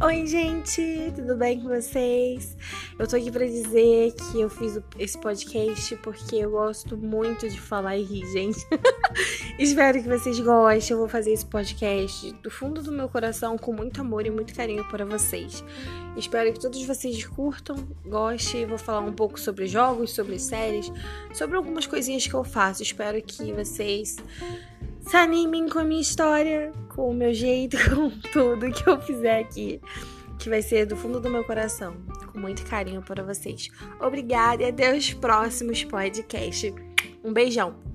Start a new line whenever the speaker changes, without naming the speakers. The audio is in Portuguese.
Oi, gente, tudo bem com vocês? Eu tô aqui pra dizer que eu fiz esse podcast porque eu gosto muito de falar e rir, gente. Espero que vocês gostem. Eu vou fazer esse podcast do fundo do meu coração com muito amor e muito carinho para vocês. Espero que todos vocês curtam, gostem. Vou falar um pouco sobre jogos, sobre séries, sobre algumas coisinhas que eu faço. Espero que vocês se animem com a minha história, com o meu jeito, com tudo que eu fizer aqui, que vai ser do fundo do meu coração, com muito carinho para vocês. Obrigada e até os próximos podcasts. Um beijão!